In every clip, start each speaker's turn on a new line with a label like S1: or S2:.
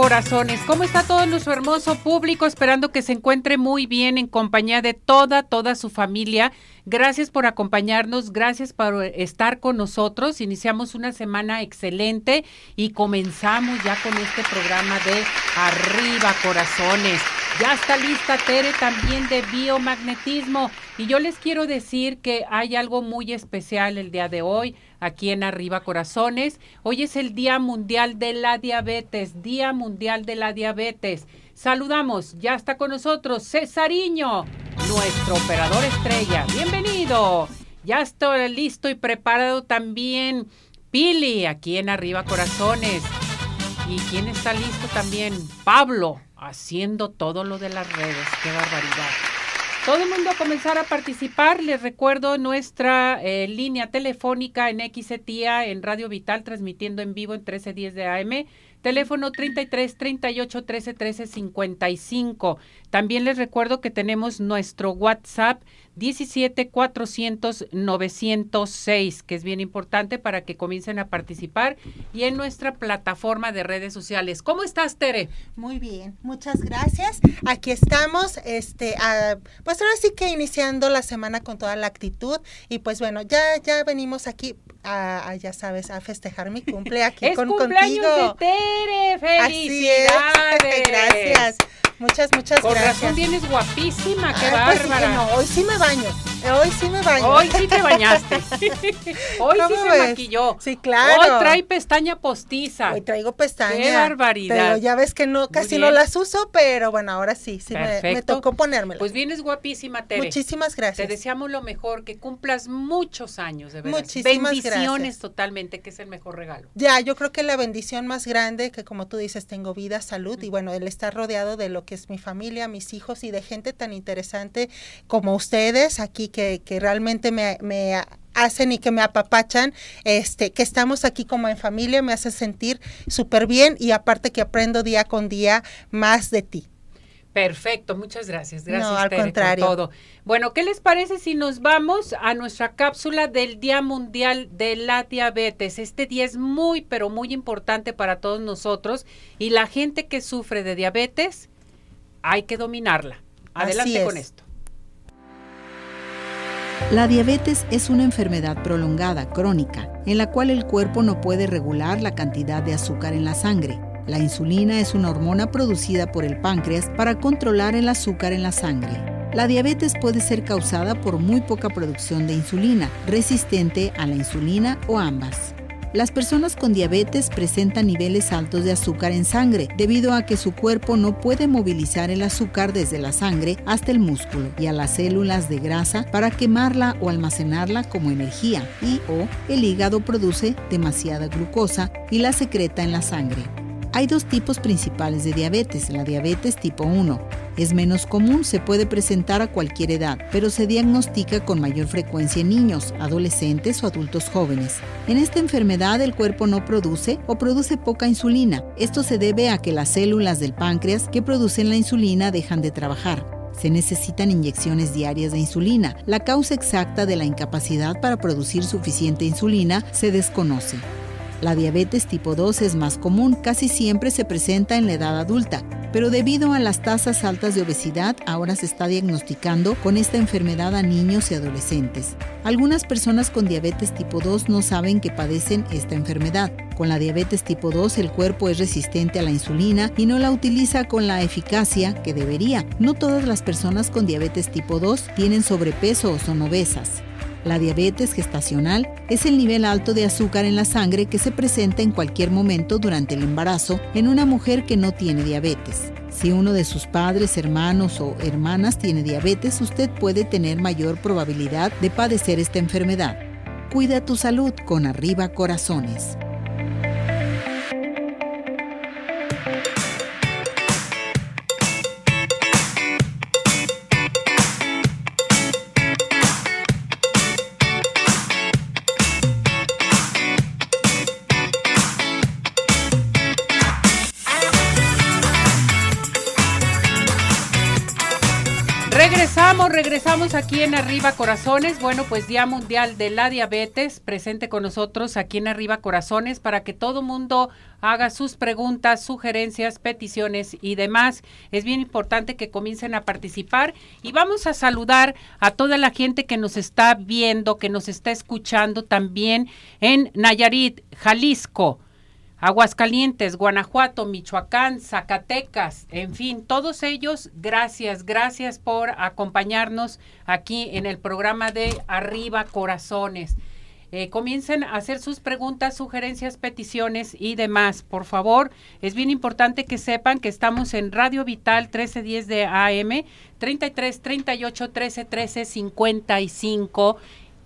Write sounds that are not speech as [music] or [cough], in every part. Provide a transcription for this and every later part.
S1: Corazones. ¿Cómo está todo nuestro hermoso público? Esperando que se encuentre muy bien en compañía de toda, toda su familia. Gracias por acompañarnos, gracias por estar con nosotros. Iniciamos una semana excelente y comenzamos ya con este programa de Arriba Corazones. Ya está lista Tere también de biomagnetismo y yo les quiero decir que hay algo muy especial el día de hoy aquí en Arriba Corazones. Hoy es el Día Mundial de la Diabetes, Día Mundial de la Diabetes. Saludamos, ya está con nosotros Cesariño, nuestro operador estrella. Bienvenido. Ya estoy listo y preparado también Pili, aquí en Arriba Corazones. ¿Y quién está listo también? Pablo, haciendo todo lo de las redes. ¡Qué barbaridad! Todo el mundo a comenzar a participar. Les recuerdo nuestra eh, línea telefónica en XETIA en Radio Vital, transmitiendo en vivo en 1310 de AM. Teléfono 33 38 13 13 55. También les recuerdo que tenemos nuestro WhatsApp 17 400 906, que es bien importante para que comiencen a participar y en nuestra plataforma de redes sociales. ¿Cómo estás, Tere?
S2: Muy bien, muchas gracias. Aquí estamos, este, pues ahora sí que iniciando la semana con toda la actitud y pues bueno, ya ya venimos aquí a, ya sabes, a festejar mi cumple [laughs] aquí
S1: es cumpleaños de Tere, [laughs] felicidades.
S2: Gracias. Muchas, muchas
S1: Con
S2: gracias.
S1: Con razón vienes guapísima, qué pues bárbara.
S2: no, hoy sí me baño. Hoy sí me baño.
S1: Hoy sí te bañaste. [laughs] Hoy sí se maquilló.
S2: Sí, claro.
S1: Hoy trae pestaña postiza.
S2: Hoy traigo pestaña.
S1: Qué barbaridad.
S2: Pero ya ves que no, casi no las uso, pero bueno, ahora sí, sí me, tocó ponérmela.
S1: Pues vienes guapísima, Tere.
S2: Muchísimas gracias.
S1: Te deseamos lo mejor, que cumplas muchos años, de verdad. Muchísimas Bendiciones totalmente, que es el mejor regalo.
S2: Ya, yo creo que la bendición más grande, que como tú dices, tengo vida, salud, y bueno, el estar rodeado de lo que es mi familia, mis hijos y de gente tan interesante como ustedes aquí que, que realmente me, me hacen y que me apapachan, este, que estamos aquí como en familia, me hace sentir súper bien y aparte que aprendo día con día más de ti.
S1: Perfecto, muchas gracias. Gracias,
S2: no, al contrario.
S1: todo. Bueno, ¿qué les parece si nos vamos a nuestra cápsula del Día Mundial de la Diabetes? Este día es muy, pero muy importante para todos nosotros y la gente que sufre de diabetes hay que dominarla. Adelante con esto.
S3: La diabetes es una enfermedad prolongada, crónica, en la cual el cuerpo no puede regular la cantidad de azúcar en la sangre. La insulina es una hormona producida por el páncreas para controlar el azúcar en la sangre. La diabetes puede ser causada por muy poca producción de insulina, resistente a la insulina o ambas. Las personas con diabetes presentan niveles altos de azúcar en sangre debido a que su cuerpo no puede movilizar el azúcar desde la sangre hasta el músculo y a las células de grasa para quemarla o almacenarla como energía y o el hígado produce demasiada glucosa y la secreta en la sangre. Hay dos tipos principales de diabetes, la diabetes tipo 1. Es menos común, se puede presentar a cualquier edad, pero se diagnostica con mayor frecuencia en niños, adolescentes o adultos jóvenes. En esta enfermedad el cuerpo no produce o produce poca insulina. Esto se debe a que las células del páncreas que producen la insulina dejan de trabajar. Se necesitan inyecciones diarias de insulina. La causa exacta de la incapacidad para producir suficiente insulina se desconoce. La diabetes tipo 2 es más común, casi siempre se presenta en la edad adulta, pero debido a las tasas altas de obesidad, ahora se está diagnosticando con esta enfermedad a niños y adolescentes. Algunas personas con diabetes tipo 2 no saben que padecen esta enfermedad. Con la diabetes tipo 2 el cuerpo es resistente a la insulina y no la utiliza con la eficacia que debería. No todas las personas con diabetes tipo 2 tienen sobrepeso o son obesas. La diabetes gestacional es el nivel alto de azúcar en la sangre que se presenta en cualquier momento durante el embarazo en una mujer que no tiene diabetes. Si uno de sus padres, hermanos o hermanas tiene diabetes, usted puede tener mayor probabilidad de padecer esta enfermedad. Cuida tu salud con Arriba Corazones.
S1: Regresamos, aquí en Arriba Corazones. Bueno, pues Día Mundial de la Diabetes, presente con nosotros aquí en Arriba Corazones para que todo mundo haga sus preguntas, sugerencias, peticiones y demás. Es bien importante que comiencen a participar y vamos a saludar a toda la gente que nos está viendo, que nos está escuchando también en Nayarit, Jalisco. Aguascalientes, Guanajuato, Michoacán, Zacatecas, en fin, todos ellos, gracias, gracias por acompañarnos aquí en el programa de Arriba Corazones. Eh, comiencen a hacer sus preguntas, sugerencias, peticiones y demás. Por favor, es bien importante que sepan que estamos en Radio Vital 1310 de AM, 33 38 13 13 55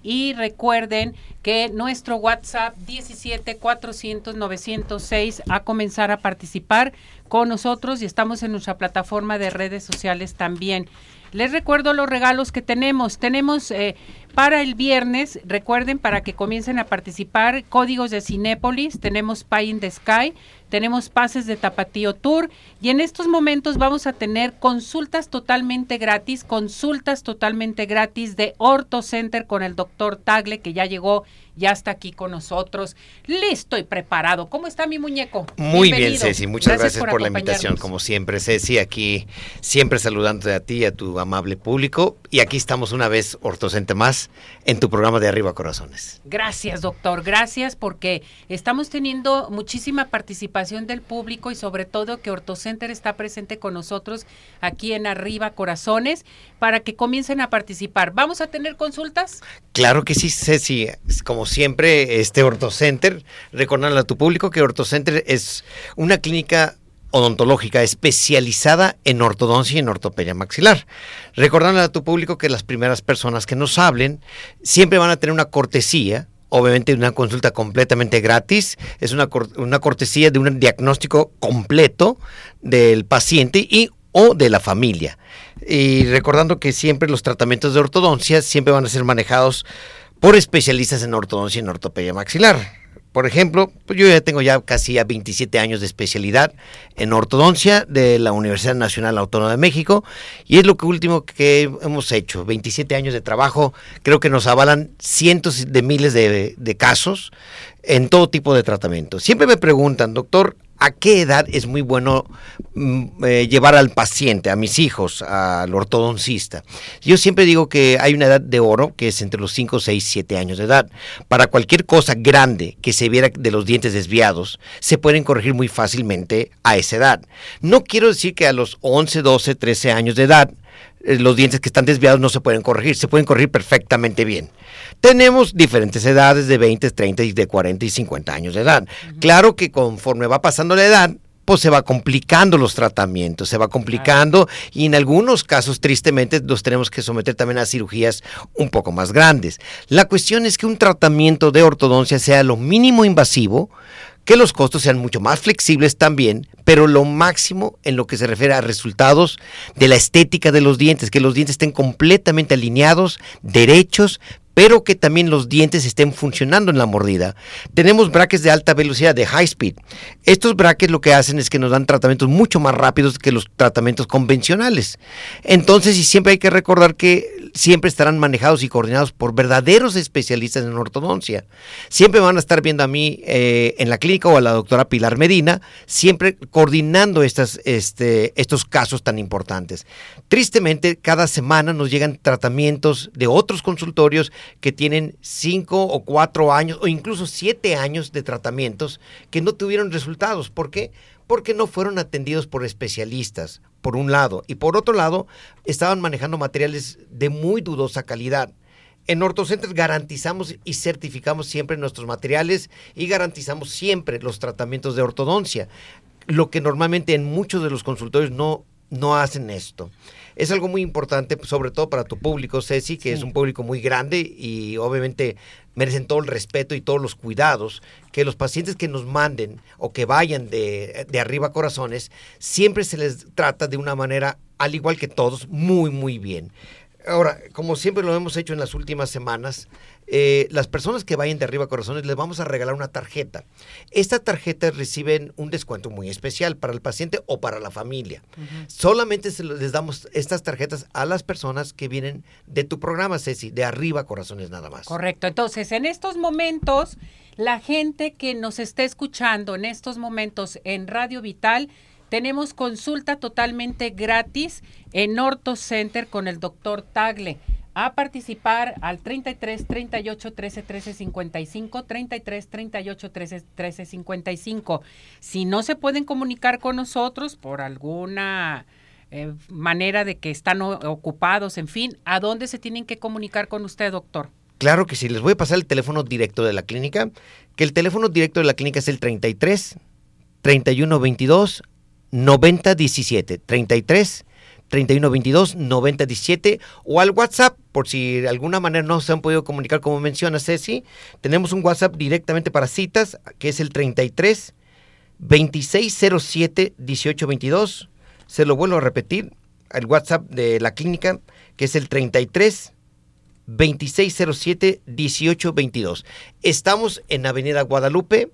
S1: y recuerden que nuestro WhatsApp 17 400 906 a comenzar a participar con nosotros y estamos en nuestra plataforma de redes sociales también. Les recuerdo los regalos que tenemos. Tenemos eh, para el viernes, recuerden, para que comiencen a participar, códigos de Cinépolis, tenemos Pie in the Sky, tenemos pases de Tapatío Tour y en estos momentos vamos a tener consultas totalmente gratis, consultas totalmente gratis de Orto Center con el doctor Tagle que ya llegó, ya está aquí con nosotros, listo y preparado. ¿Cómo está mi muñeco?
S4: Muy bien, Ceci, muchas gracias, por, la invitación, como siempre, Ceci, aquí siempre saludándote a ti y a tu amable público y aquí estamos una vez Orto Center más en tu programa de Arriba Corazones.
S1: Gracias, doctor, gracias porque estamos teniendo muchísima participación del público y sobre todo que OrtoCenter está presente con nosotros aquí en Arriba Corazones para que comiencen a participar. ¿Vamos a tener consultas?
S4: Claro que sí, Ceci. Como siempre, este OrtoCenter, recordarle a tu público que OrtoCenter es una clínica odontológica especializada en ortodoncia y en ortopedia maxilar. Recordarle a tu público que las primeras personas que nos hablen siempre van a tener una cortesía obviamente una consulta completamente gratis, es una, una cortesía de un diagnóstico completo del paciente y o de la familia. Y recordando que siempre los tratamientos de ortodoncia siempre van a ser manejados por especialistas en ortodoncia y en ortopedia maxilar. Por ejemplo, pues yo ya tengo ya casi ya 27 años de especialidad en ortodoncia de la Universidad Nacional Autónoma de México y es lo que último que hemos hecho. 27 años de trabajo, creo que nos avalan cientos de miles de, de casos en todo tipo de tratamiento. Siempre me preguntan, doctor, ¿A qué edad es muy bueno mm, eh, llevar al paciente, a mis hijos, al ortodoncista? Yo siempre digo que hay una edad de oro que es entre los 5, 6, 7 años de edad. Para cualquier cosa grande que se viera de los dientes desviados, se pueden corregir muy fácilmente a esa edad. No quiero decir que a los 11, 12, 13 años de edad los dientes que están desviados no se pueden corregir, se pueden corregir perfectamente bien. Tenemos diferentes edades de 20, 30 y de 40 y 50 años de edad. Claro que conforme va pasando la edad, pues se va complicando los tratamientos, se va complicando y en algunos casos tristemente los tenemos que someter también a cirugías un poco más grandes. La cuestión es que un tratamiento de ortodoncia sea lo mínimo invasivo, que los costos sean mucho más flexibles también, pero lo máximo en lo que se refiere a resultados de la estética de los dientes, que los dientes estén completamente alineados, derechos, pero que también los dientes estén funcionando en la mordida. Tenemos brackets de alta velocidad, de high speed. Estos brackets lo que hacen es que nos dan tratamientos mucho más rápidos que los tratamientos convencionales. Entonces, y siempre hay que recordar que siempre estarán manejados y coordinados por verdaderos especialistas en ortodoncia. Siempre van a estar viendo a mí eh, en la clínica o a la doctora Pilar Medina, siempre coordinando estas, este, estos casos tan importantes. Tristemente, cada semana nos llegan tratamientos de otros consultorios que tienen cinco o cuatro años o incluso siete años de tratamientos que no tuvieron resultados. ¿Por qué? Porque no fueron atendidos por especialistas, por un lado, y por otro lado, estaban manejando materiales de muy dudosa calidad. en OrtoCenter garantizamos y certificamos siempre nuestros materiales y garantizamos siempre los tratamientos de ortodoncia, lo que normalmente en muchos de los consultorios no, no hacen esto. Es algo muy importante, sobre todo para tu público, Ceci, que es un público muy grande y obviamente merecen todo el respeto y todos los cuidados que los pacientes que nos manden o que vayan de, de arriba a corazones, siempre se les trata de una manera, al igual que todos, muy, muy bien. Ahora, como siempre lo hemos hecho en las últimas semanas, eh, las personas que vayan de arriba a corazones les vamos a regalar una tarjeta. Esta tarjeta reciben un descuento muy especial para el paciente o para la familia. Solamente se les damos estas tarjetas a las personas que vienen de tu programa, Ceci, de arriba a corazones nada más.
S1: Correcto. Entonces, en estos momentos, la gente que nos está escuchando en estos momentos en Radio Vital, tenemos consulta totalmente gratis en Orto Center con el doctor Tagle. A participar al 33 38 13 13 55, 33 38 13 13 55. Si no se pueden comunicar con nosotros por alguna eh, manera de que están ocupados, en fin, ¿a dónde se tienen que comunicar con usted, doctor?
S4: Claro que sí, les voy a pasar el teléfono directo de la clínica, que el teléfono directo de la clínica es el 33 31 22 9017 33 3122 9017 o al WhatsApp por si de alguna manera no se han podido comunicar como menciona Ceci tenemos un WhatsApp directamente para citas que es el 33 2607 1822 se lo vuelvo a repetir el WhatsApp de la clínica que es el 33 2607 1822 estamos en Avenida Guadalupe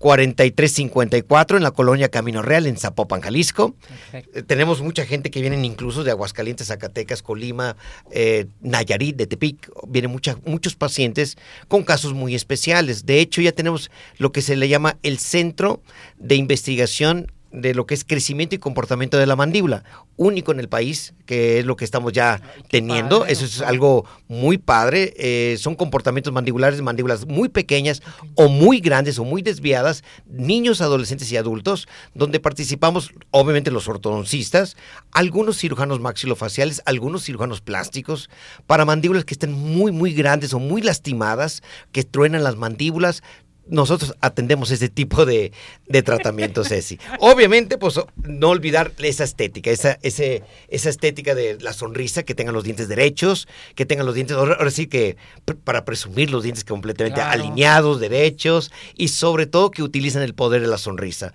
S4: 4354 en la colonia Camino Real en Zapopan, Jalisco. Eh, tenemos mucha gente que vienen incluso de Aguascalientes, Zacatecas, Colima, eh, Nayarit, de Tepic. Vienen mucha, muchos pacientes con casos muy especiales. De hecho, ya tenemos lo que se le llama el Centro de Investigación de lo que es crecimiento y comportamiento de la mandíbula, único en el país, que es lo que estamos ya teniendo. Eso es algo muy padre. Eh, son comportamientos mandibulares, mandíbulas muy pequeñas o muy grandes o muy desviadas, niños, adolescentes y adultos, donde participamos obviamente los ortodoncistas, algunos cirujanos maxilofaciales, algunos cirujanos plásticos, para mandíbulas que estén muy, muy grandes o muy lastimadas, que truenan las mandíbulas, nosotros atendemos ese tipo de, de tratamientos, Ceci. Obviamente, pues no olvidar esa estética, esa, ese, esa estética de la sonrisa, que tengan los dientes derechos, que tengan los dientes, ahora, sí que para presumir los dientes completamente alineados, derechos, y sobre todo que utilizan el poder de la sonrisa.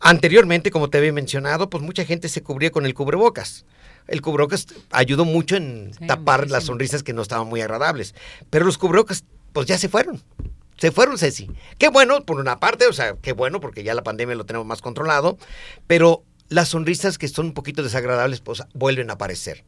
S4: Anteriormente, como te había mencionado, pues mucha gente se cubría con el cubrebocas el cubrebocas ayudó mucho en tapar las sonrisas que no estaban muy agradables. Pero los cubrebocas, pues ya se fueron. Se fueron, Ceci. Qué bueno, por una parte, o sea, qué bueno, porque ya la pandemia lo tenemos más controlado, pero las sonrisas que son un poquito desagradables, pues vuelven a aparecer.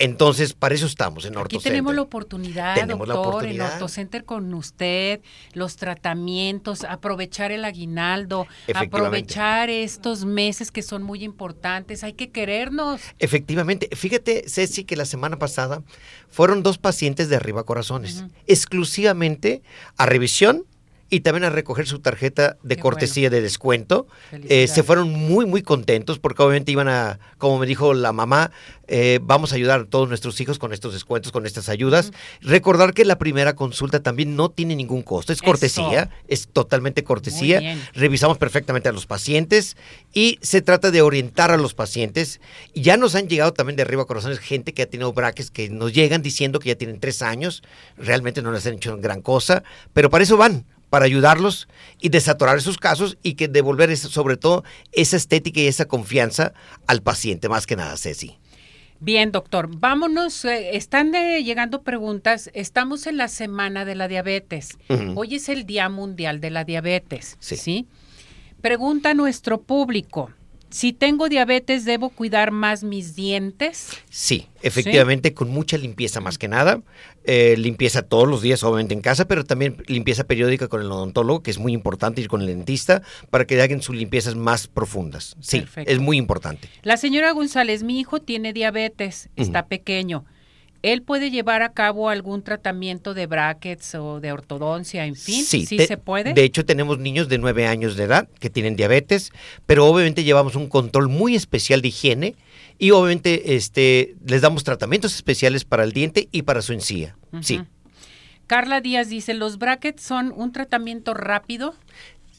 S4: Entonces, para eso estamos en
S1: Aquí tenemos la oportunidad, tenemos doctor, la oportunidad. en OrtoCenter con usted, los tratamientos, aprovechar el aguinaldo, aprovechar estos meses que son muy importantes, hay que querernos.
S4: Efectivamente, fíjate, Ceci, que la semana pasada fueron dos pacientes de arriba corazones, exclusivamente a revisión y también a recoger su tarjeta de cortesía de descuento. Eh, se fueron muy, muy contentos porque obviamente iban a, como me dijo la mamá, eh, vamos a ayudar a todos nuestros hijos con estos descuentos, con estas ayudas. Recordar que la primera consulta también no tiene ningún costo, es cortesía, es totalmente cortesía. Revisamos perfectamente a los pacientes y se trata de orientar a los pacientes. Ya nos han llegado también de arriba corazones gente que ha tenido braques que nos llegan diciendo que ya tienen tres años, realmente no les han hecho gran cosa, pero para eso van para ayudarlos y desatorar esos casos y que devolver sobre todo esa estética y esa confianza al paciente, más que nada, Ceci.
S1: Bien, doctor, vámonos. Eh, están llegando preguntas. Estamos en la semana de la diabetes. Hoy es el Día Mundial de la Diabetes. Sí. ¿sí? Pregunta nuestro público. Si tengo diabetes, ¿debo cuidar más mis dientes?
S4: Sí, efectivamente, con mucha limpieza más que nada. Eh, limpieza todos los días, obviamente en casa, pero también limpieza periódica con el odontólogo, que es muy importante ir con el dentista para que hagan sus limpiezas más profundas. Sí, es muy importante.
S1: La señora González, mi hijo tiene diabetes, está pequeño. ¿Él puede llevar a cabo algún tratamiento de brackets o de ortodoncia, en fin?
S4: Sí,
S1: ¿Sí
S4: te-
S1: se puede?
S4: De hecho, tenemos niños de 9 años de edad que tienen diabetes, pero obviamente llevamos un control muy especial de higiene y obviamente este, les damos tratamientos especiales para el diente y para su encía. Sí.
S1: Carla Díaz dice, ¿los brackets son un tratamiento rápido?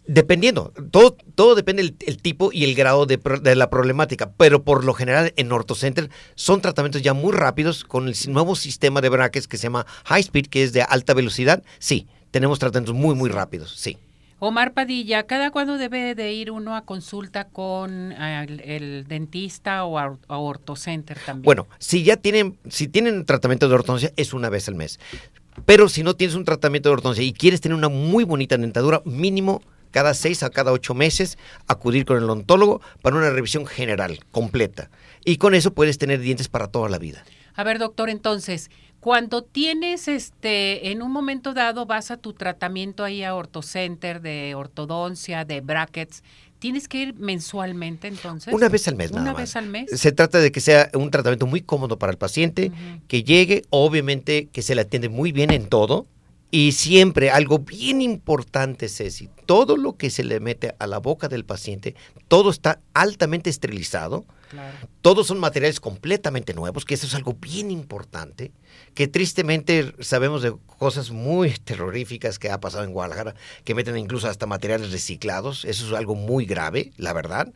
S4: Dependiendo, todo, todo depende del el tipo y el grado de, de la problemática, pero por lo general en OrtoCenter son tratamientos ya muy rápidos con el nuevo sistema de brackets que se llama High Speed, que es de alta velocidad. Sí, tenemos tratamientos muy, muy rápidos, sí.
S1: Omar Padilla, ¿cada cuándo debe de ir uno a consulta con el, el dentista o a, a OrtoCenter también?
S4: Bueno, si ya tienen, si tienen tratamiento de ortodoncia, es una vez al mes. Pero si no tienes un tratamiento de ortodoncia y quieres tener una muy bonita dentadura, mínimo cada seis a cada ocho meses, acudir con el odontólogo para una revisión general, completa. Y con eso puedes tener dientes para toda la vida.
S1: A ver, doctor, entonces, cuando tienes este, en un momento dado vas a tu tratamiento ahí a OrtoCenter de ortodoncia, de brackets, ¿tienes que ir mensualmente entonces?
S4: Una vez al mes, nada
S1: Una
S4: más.
S1: vez al mes.
S4: Se trata de que sea un tratamiento muy cómodo para el paciente, que llegue, obviamente que se le atiende muy bien en todo. Y siempre algo bien importante, Ceci, todo lo que se le mete a la boca del paciente, todo está altamente esterilizado,
S1: Claro.
S4: todos son materiales completamente nuevos, que eso es algo bien importante, que tristemente sabemos de cosas muy [laughs] terroríficas que ha pasado en Guadalajara, que meten incluso hasta materiales reciclados, eso es algo muy grave, la verdad,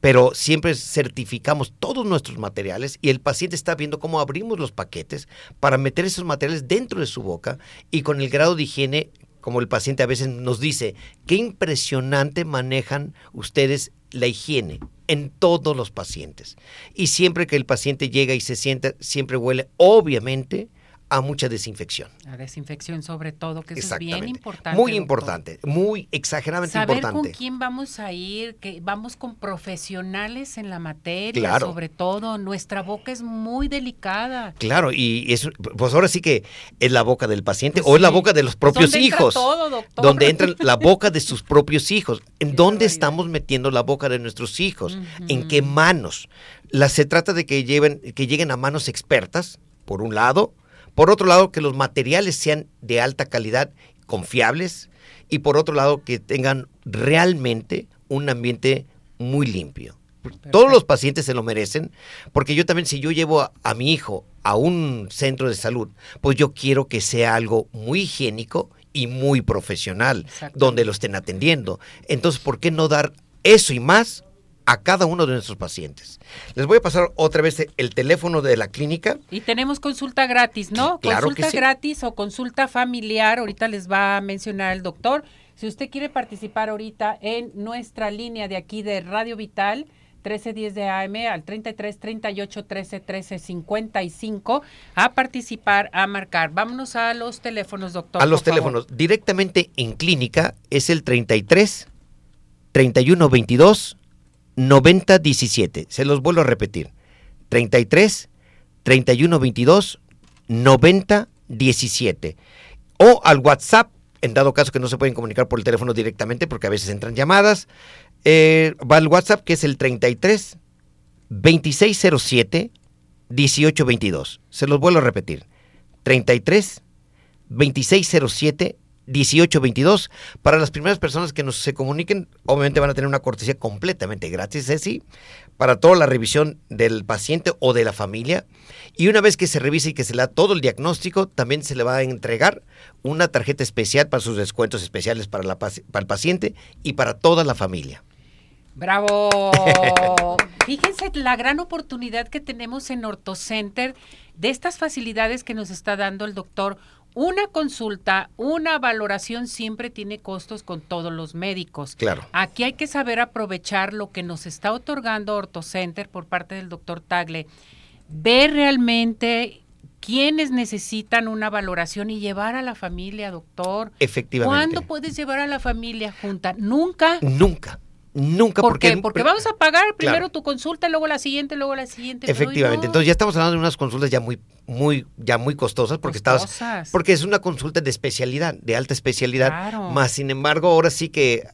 S4: pero siempre certificamos todos nuestros materiales y el paciente está viendo cómo abrimos los paquetes para meter esos materiales dentro de su boca y con el grado de higiene como el paciente a veces nos dice, qué impresionante manejan ustedes la higiene en todos los pacientes. Y siempre que el paciente llega y se sienta, siempre huele, obviamente, a mucha desinfección.
S1: La desinfección sobre todo, que eso es bien importante.
S4: Muy
S1: doctor.
S4: importante, muy exageradamente
S1: Saber
S4: importante.
S1: con quién vamos a ir, que vamos con profesionales en la materia,
S4: Claro.
S1: sobre todo. Nuestra boca es muy delicada.
S4: Claro, y eso, pues ahora sí que es la boca del paciente
S1: Pues
S4: o es la boca de los propios
S1: entra
S4: hijos.
S1: todo, doctor.
S4: donde entra la boca de sus propios hijos. ¿En [laughs]
S1: Qué
S4: dónde estamos metiendo la boca de nuestros hijos? ¿En qué manos? La, se trata de que, lleven, que lleguen a manos expertas, por un lado. Por otro lado, que los materiales sean de alta calidad, confiables. Y por otro lado, que tengan realmente un ambiente muy limpio. Todos los pacientes se lo merecen, porque yo también, si yo llevo a, a mi hijo a un centro de salud, pues yo quiero que sea algo muy higiénico y muy profesional, donde lo estén atendiendo. Entonces, ¿por qué no dar eso y más a cada uno de nuestros pacientes? Les voy a pasar otra vez el teléfono de la clínica.
S1: Y tenemos consulta gratis, ¿no?
S4: Claro
S1: consulta
S4: que sí.
S1: gratis o consulta familiar. Ahorita les va a mencionar el doctor. Si usted quiere participar ahorita en nuestra línea de aquí de Radio Vital, 1310 de AM al 33 38 13 13 55, a participar, a marcar. Vámonos a los teléfonos, doctor.
S4: a los
S1: favor.
S4: teléfonos directamente en clínica es el 33 31 22 90 17. Se los vuelvo a repetir. 33 31 22 90 17. O al WhatsApp, en dado caso que no se pueden comunicar por el teléfono directamente, porque a veces entran llamadas. eh, va al WhatsApp que es el 33 2607 1822. Se los vuelvo a repetir. 33 2607 1822. Para las primeras personas que nos se comuniquen, obviamente van a tener una cortesía completamente gratis, Ceci, para toda la revisión del paciente o de la familia. Y una vez que se revise y que se le da todo el diagnóstico, también se le va a entregar una tarjeta especial para sus descuentos especiales para, la, para el paciente y para toda la familia.
S1: Bravo. [laughs] Fíjense la gran oportunidad que tenemos en OrtoCenter de estas facilidades que nos está dando el doctor. Una consulta, una valoración siempre tiene costos con todos los médicos.
S4: Claro.
S1: Aquí hay que saber aprovechar lo que nos está otorgando OrtoCenter por parte del doctor Tagle. Ver realmente quiénes necesitan una valoración y llevar a la familia, doctor.
S4: Efectivamente.
S1: ¿Cuándo puedes llevar a la familia junta? Nunca.
S4: Nunca. Nunca
S1: ¿Por
S4: porque
S1: qué? Porque vamos a pagar primero
S4: Claro.
S1: tu consulta, luego la siguiente, luego la siguiente.
S4: Efectivamente.
S1: no.
S4: Entonces ya estamos hablando de unas consultas ya muy, muy, ya muy costosas porque
S1: Costosas.
S4: porque es una consulta de especialidad, de alta especialidad.
S1: Claro.
S4: Más sin embargo, ahora sí que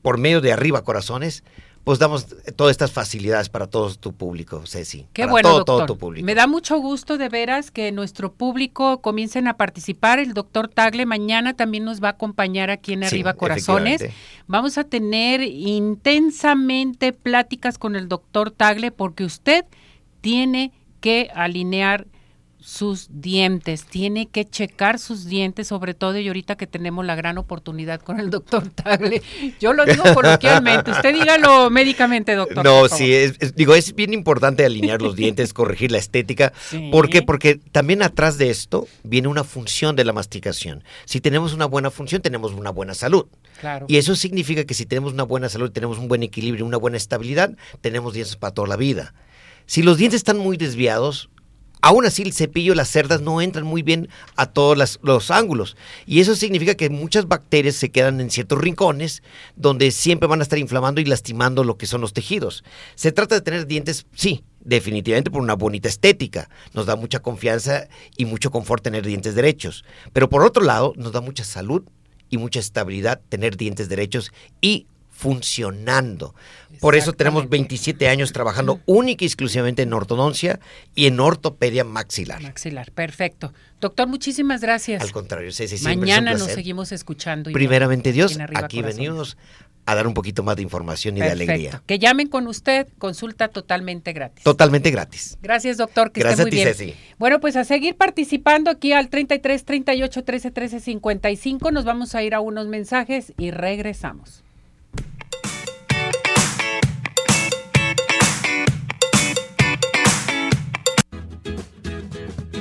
S4: por medio de arriba corazones, pues damos todas estas facilidades para todo tu público, Ceci.
S1: Qué
S4: para
S1: bueno,
S4: todo,
S1: doctor.
S4: todo tu público.
S1: Me da mucho gusto de veras que nuestro público comiencen a participar. El doctor Tagle mañana también nos va a acompañar aquí en
S4: Sí,
S1: Arriba Corazones.
S4: efectivamente.
S1: Vamos a tener intensamente pláticas con el doctor Tagle porque usted tiene que alinear sus dientes, tiene que checar sus dientes, sobre todo y ahorita que tenemos la gran oportunidad con el doctor [laughs] Tagle. Yo lo digo coloquialmente, usted dígalo médicamente, doctor.
S4: No, sí, es, es- digo, es bien importante alinear los dientes, corregir la estética.
S1: Sí.
S4: ¿Por qué? Porque también atrás de esto viene una función de la masticación. Si tenemos una buena función, tenemos una buena salud.
S1: Claro.
S4: Y eso significa que si tenemos una buena salud, tenemos un buen equilibrio, una buena estabilidad, tenemos dientes para toda la vida. Si los dientes están muy desviados, aún así el cepillo, las cerdas no entran muy bien a todos los ángulos. Y eso significa que muchas bacterias se quedan en ciertos rincones donde siempre van a estar inflamando y lastimando lo que son los tejidos. Se trata de tener dientes, sí, definitivamente por una bonita estética. Nos da mucha confianza y mucho confort tener dientes derechos. Pero por otro lado, nos da mucha salud y mucha estabilidad tener dientes derechos y funcionando. Por eso tenemos
S1: Exactamente.
S4: 27 años trabajando única y exclusivamente en ortodoncia y en ortopedia maxilar.
S1: Maxilar, perfecto. Doctor, muchísimas gracias.
S4: Al contrario, siempre es un
S1: Mañana nos seguimos escuchando. y
S4: Primeramente Dios, aquí
S1: Corazones.
S4: venimos a dar un poquito más de información y de alegría.
S1: Que llamen con usted, consulta totalmente gratis.
S4: Totalmente gratis.
S1: Gracias, doctor, que
S4: Gracias
S1: esté muy
S4: a ti,
S1: bien.
S4: Ceci.
S1: Bueno, pues a seguir participando aquí al 33 38 13 13 55. Nos vamos a ir a unos mensajes y regresamos.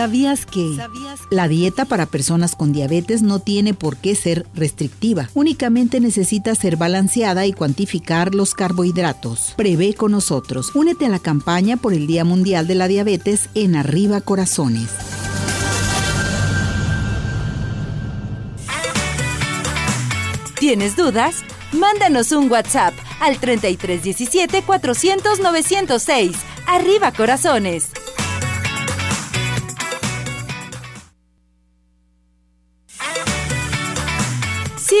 S3: ¿Sabías que la dieta para personas con diabetes no tiene por qué ser restrictiva? Únicamente necesita ser balanceada y cuantificar los carbohidratos. Prevé con nosotros. Únete a la campaña por el Día Mundial de la Diabetes en Arriba Corazones.
S5: ¿Tienes dudas? Mándanos un WhatsApp al 3317 400 906. Arriba corazones.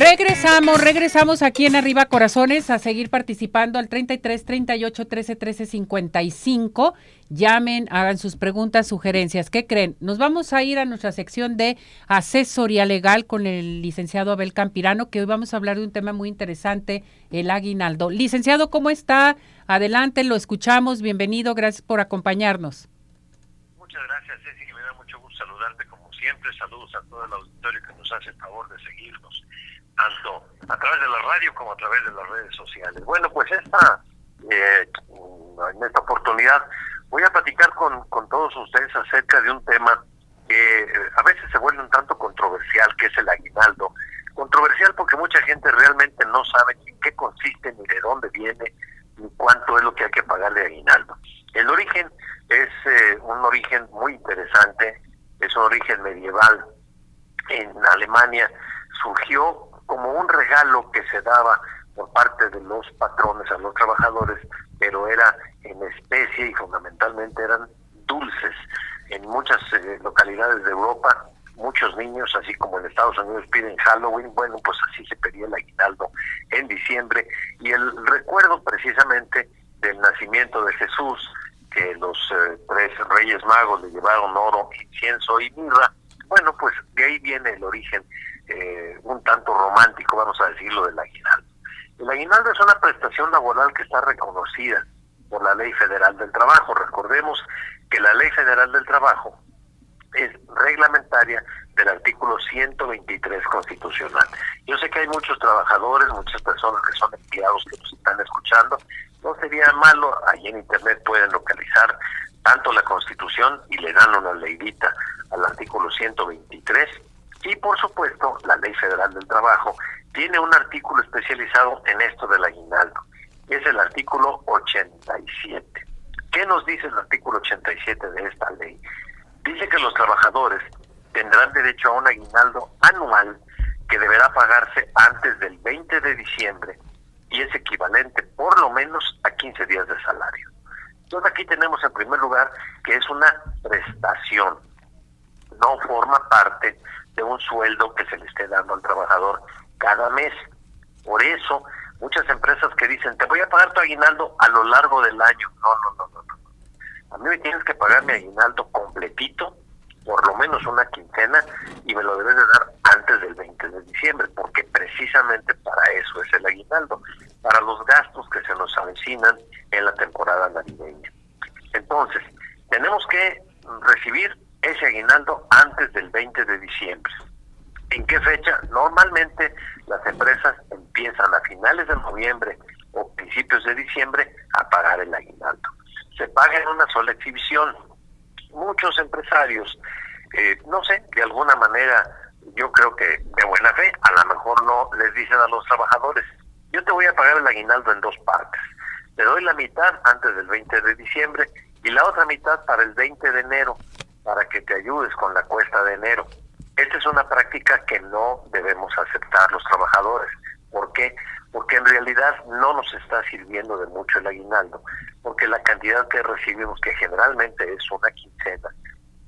S1: Regresamos, regresamos aquí en Arriba Corazones a seguir participando al 33 38 13 13 55. Llamen, hagan sus preguntas, sugerencias. ¿Qué creen? Nos vamos a ir a nuestra sección de asesoría legal con el licenciado Abel Campirano, que hoy vamos a hablar de un tema muy interesante, el aguinaldo. Licenciado, ¿cómo está? Adelante, lo escuchamos. Bienvenido, gracias por acompañarnos.
S6: Muchas gracias, Ceci, que me da mucho gusto saludarte como siempre, saludos a todo el auditorio que nos hace el favor de seguirnos, tanto a través de la radio como a través de las redes sociales. Bueno, pues esta, eh, en esta oportunidad voy a platicar con, con todos ustedes acerca de un tema que eh, a veces se vuelve un tanto controversial, que es el aguinaldo. Controversial porque mucha gente realmente no sabe en qué consiste, ni de dónde viene, ni cuánto es lo que hay que pagar de aguinaldo. El origen es eh, un origen muy interesante, es un origen medieval. En Alemania surgió como un regalo que se daba por parte de los patrones a los trabajadores, pero era en especie y fundamentalmente eran dulces. En muchas eh, localidades de Europa, muchos niños, así como en Estados Unidos piden Halloween, bueno, pues así se pedía el aguinaldo en diciembre. Y el recuerdo precisamente del nacimiento de Jesús, que los eh, tres reyes magos le llevaron oro, incienso y mirra, bueno, pues de ahí viene el origen eh, un tanto romántico, vamos a decirlo, del aguinaldo. El aguinaldo es una prestación laboral que está reconocida por la Ley Federal del Trabajo. Recordemos que la Ley Federal del Trabajo es reglamentaria del artículo 123 constitucional. Yo sé que hay muchos trabajadores, muchas personas que son empleados que nos están escuchando. No sería malo, ahí en Internet pueden localizar tanto la Constitución y le dan una leidita al artículo 123 y por supuesto la Ley Federal del Trabajo tiene un artículo especializado en esto del aguinaldo, es el artículo 87. ¿Qué nos dice el artículo 87 de esta ley? Dice que los trabajadores tendrán derecho a un aguinaldo anual que deberá pagarse antes del 20 de diciembre y es equivalente por lo menos a 15 días de salario. Entonces aquí tenemos en primer lugar que es una prestación, no forma parte de un sueldo que se le esté dando al trabajador cada mes. Por eso, muchas empresas que dicen, te voy a pagar tu aguinaldo a lo largo del año. No, no, no, no. no. A mí me tienes que pagar mi aguinaldo completito, por lo menos una quincena, y me lo debes de dar antes del 20 de diciembre, porque precisamente para eso es el aguinaldo, para los gastos que se nos avecinan en la temporada navideña. Entonces, tenemos que recibir ese aguinaldo antes del 20 de diciembre. ¿En qué fecha? Normalmente las empresas empiezan a finales de noviembre o principios de diciembre a pagar el aguinaldo. Se paga en una sola exhibición. Muchos empresarios, eh, no sé, de alguna manera, yo creo que de buena fe, a lo mejor no les dicen a los trabajadores, yo te voy a pagar el aguinaldo en dos partes. Te doy la mitad antes del 20 de diciembre y la otra mitad para el 20 de enero para que te ayudes con la cuesta de enero. Esta es una práctica que no debemos aceptar los trabajadores. ¿Por qué? Porque en realidad no nos está sirviendo de mucho el aguinaldo, porque la cantidad que recibimos, que generalmente es una quincena,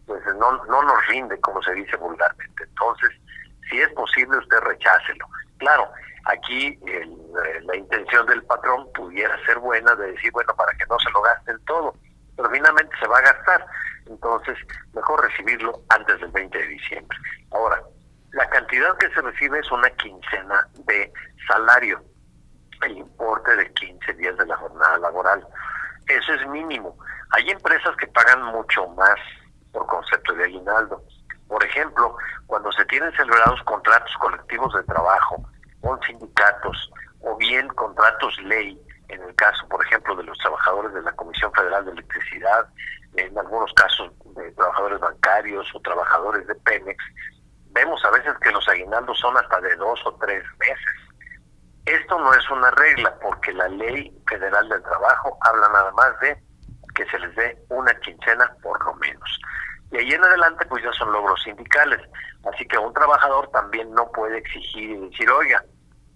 S6: pues no, no nos rinde, como se dice vulgarmente. Entonces, si es posible, usted rechácelo. Claro, aquí eh, la intención del patrón pudiera ser buena de decir, bueno, para que no se lo gasten todo, pero finalmente se va a gastar entonces mejor recibirlo antes del 20 de diciembre. Ahora, la cantidad que se recibe es una quincena de salario, el importe de 15 días de la jornada laboral. Eso es mínimo. Hay empresas que pagan mucho más por concepto de aguinaldo. Por ejemplo, cuando se tienen celebrados contratos colectivos de trabajo con sindicatos o bien contratos ley, en el caso, por ejemplo, de los trabajadores de la Comisión Federal de Electricidad, en algunos casos de trabajadores bancarios o trabajadores de Pemex, vemos a veces que los aguinaldos son hasta de dos o tres meses. Esto no es una regla porque la ley federal del trabajo habla nada más de que se les dé una quincena por lo menos. Y ahí en adelante pues ya son logros sindicales. Así que un trabajador también no puede exigir y decir, oiga,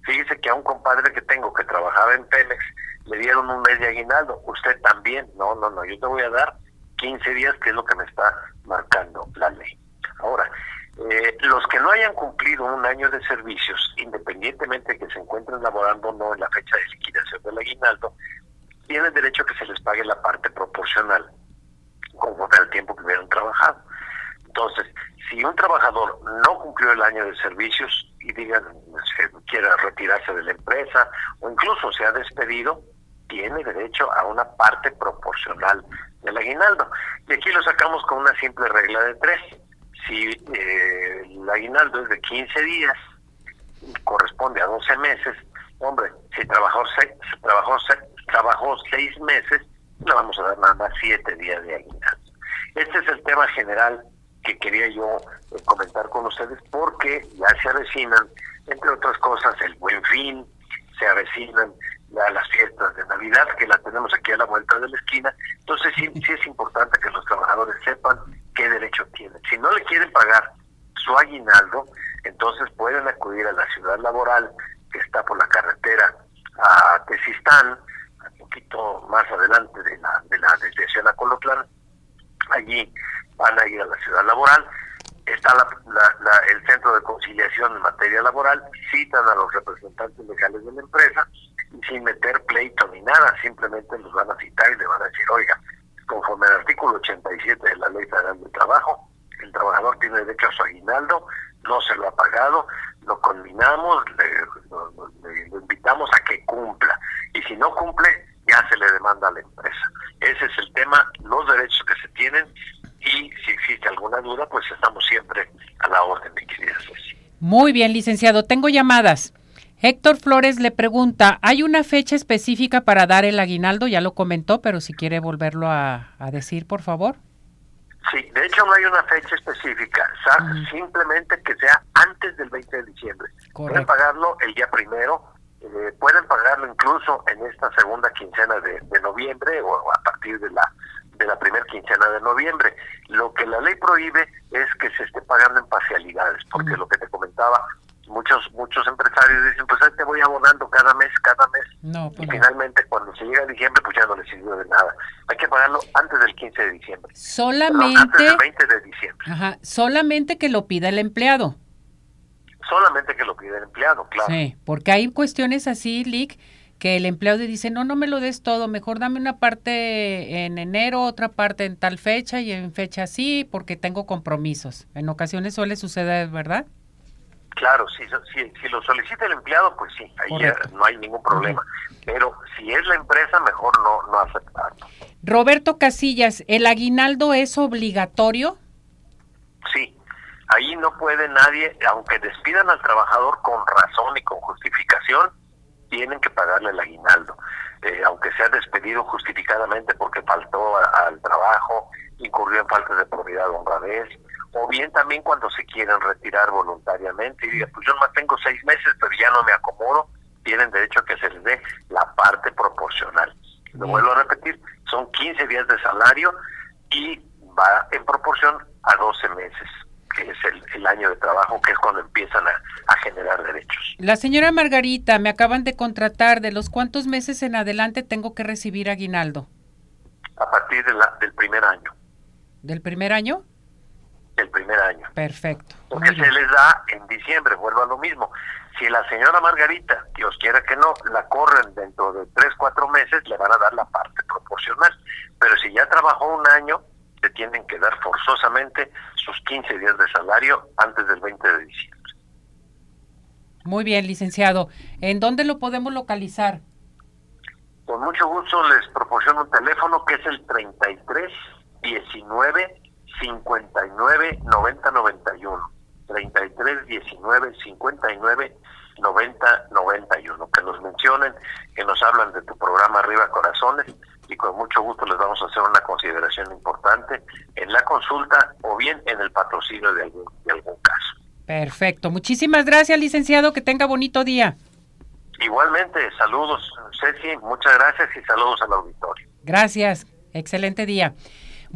S6: fíjese que a un compadre que tengo que trabajaba en Pemex le dieron un mes de aguinaldo, usted también. No, no, no, yo te voy a dar 15 días, que es lo que me está marcando la ley. Ahora, eh, los que no hayan cumplido un año de servicios, independientemente de que se encuentren laborando o no en la fecha de liquidación del aguinaldo, tienen derecho a que se les pague la parte proporcional conforme al tiempo que hubieran trabajado. Entonces, si un trabajador no cumplió el año de servicios y digan que quiera retirarse de la empresa o incluso se ha despedido, tiene derecho a una parte proporcional del aguinaldo. Y aquí lo sacamos con una simple regla de tres. Si eh, el aguinaldo es de 15 días, corresponde a 12 meses, hombre, si trabajó seis, trabajó, trabajó seis meses, le vamos a dar nada más siete días de aguinaldo. Este es el tema general que quería yo eh, comentar con ustedes porque ya se avecinan, entre otras cosas, el buen fin, se avecinan las fiestas de Navidad, que la tenemos aquí a la vuelta de la esquina. Entonces sí, sí es importante que los trabajadores sepan qué derecho tienen. Si no le quieren pagar su aguinaldo, entonces pueden acudir a la ciudad laboral que está por la carretera a Tesistán, un poquito más adelante de la, de la desviación a Colotlán. Allí van a ir a la ciudad laboral, está el centro de conciliación en materia laboral, citan a los representantes legales de la empresa sin meter pleito ni nada, simplemente los van a citar y le van a decir, oiga, conforme al artículo 87 de la Ley Federal del Trabajo, el trabajador tiene derecho a su aguinaldo, no se lo ha pagado, lo combinamos, le, invitamos a que cumpla. Y si no cumple, ya se le demanda a la empresa. Ese es el tema, los derechos que se tienen y si existe alguna duda, pues estamos siempre a la orden de querida
S1: Muy bien, licenciado. Tengo llamadas. Héctor Flores le pregunta, ¿hay una fecha específica para dar el aguinaldo? Ya lo comentó, pero si quiere volverlo a decir, por favor.
S6: Sí, de hecho no hay una fecha específica, simplemente que sea antes del 20 de diciembre. Pueden pagarlo el día primero, eh, pueden pagarlo incluso en esta segunda quincena de, noviembre o a partir de la de la primera quincena de noviembre. Lo que la ley prohíbe es que se esté pagando en parcialidades, porque lo que te comentaba, muchos muchos empresarios dicen, pues ahí te voy abonando cada mes, cada mes.
S1: Pues
S6: y finalmente cuando se llega a diciembre, pues ya no le sirvió de nada. Hay que pagarlo antes del 15 de diciembre.
S1: Solamente...
S6: antes del 20 de diciembre.
S1: Ajá, solamente que lo pida el empleado.
S6: Solamente que lo pida el empleado, claro.
S1: Sí, porque hay cuestiones así, Lick, que el empleado dice, no, no me lo des todo, mejor dame una parte en enero, otra parte en tal fecha y en fecha así, porque tengo compromisos. En ocasiones suele suceder, ¿verdad?
S6: Claro, si, si, lo solicita el empleado, pues sí, ahí ya no hay ningún problema. Pero si es la empresa, mejor no, no aceptarlo.
S1: Roberto Casillas, ¿el aguinaldo es obligatorio?
S6: Sí, ahí no puede nadie, aunque despidan al trabajador con razón y con justificación, tienen que pagarle el aguinaldo. Eh, aunque sea despedido justificadamente porque faltó al trabajo, incurrió en falta de probidad o honradez, o bien también cuando se quieren retirar voluntariamente y digan, pues yo más tengo seis meses, pero ya no me acomodo, tienen derecho a que se les dé la parte proporcional. Lo vuelvo a repetir, son 15 días de salario y va en proporción a 12 meses, que es el, año de trabajo, que es cuando empiezan a, generar derechos.
S1: La señora Margarita, me acaban de contratar, ¿de los cuántos meses en adelante tengo que recibir aguinaldo?
S6: A partir de la, del primer año.
S1: ¿Del primer año?
S6: El primer año.
S1: Perfecto.
S6: Porque se les da en diciembre, vuelvo a lo mismo. Si la señora Margarita, Dios quiera que no, la corren dentro de tres, cuatro meses, le van a dar la parte proporcional. Pero si ya trabajó un año, le tienen que dar forzosamente sus 15 días de salario antes del 20 de diciembre.
S1: Muy bien, licenciado. ¿En dónde lo podemos localizar?
S6: Con mucho gusto les proporciono un teléfono que es el 33 19 59 90 91 33 19 59 90 91 que nos mencionen que nos hablan de tu programa Arriba Corazones y con mucho gusto les vamos a hacer una consideración importante en la consulta o bien en el patrocinio de algún, de algún caso.
S1: Perfecto, muchísimas gracias licenciado, que tenga bonito día.
S6: Igualmente, saludos Ceci, muchas gracias y saludos al auditorio.
S1: Gracias, excelente día.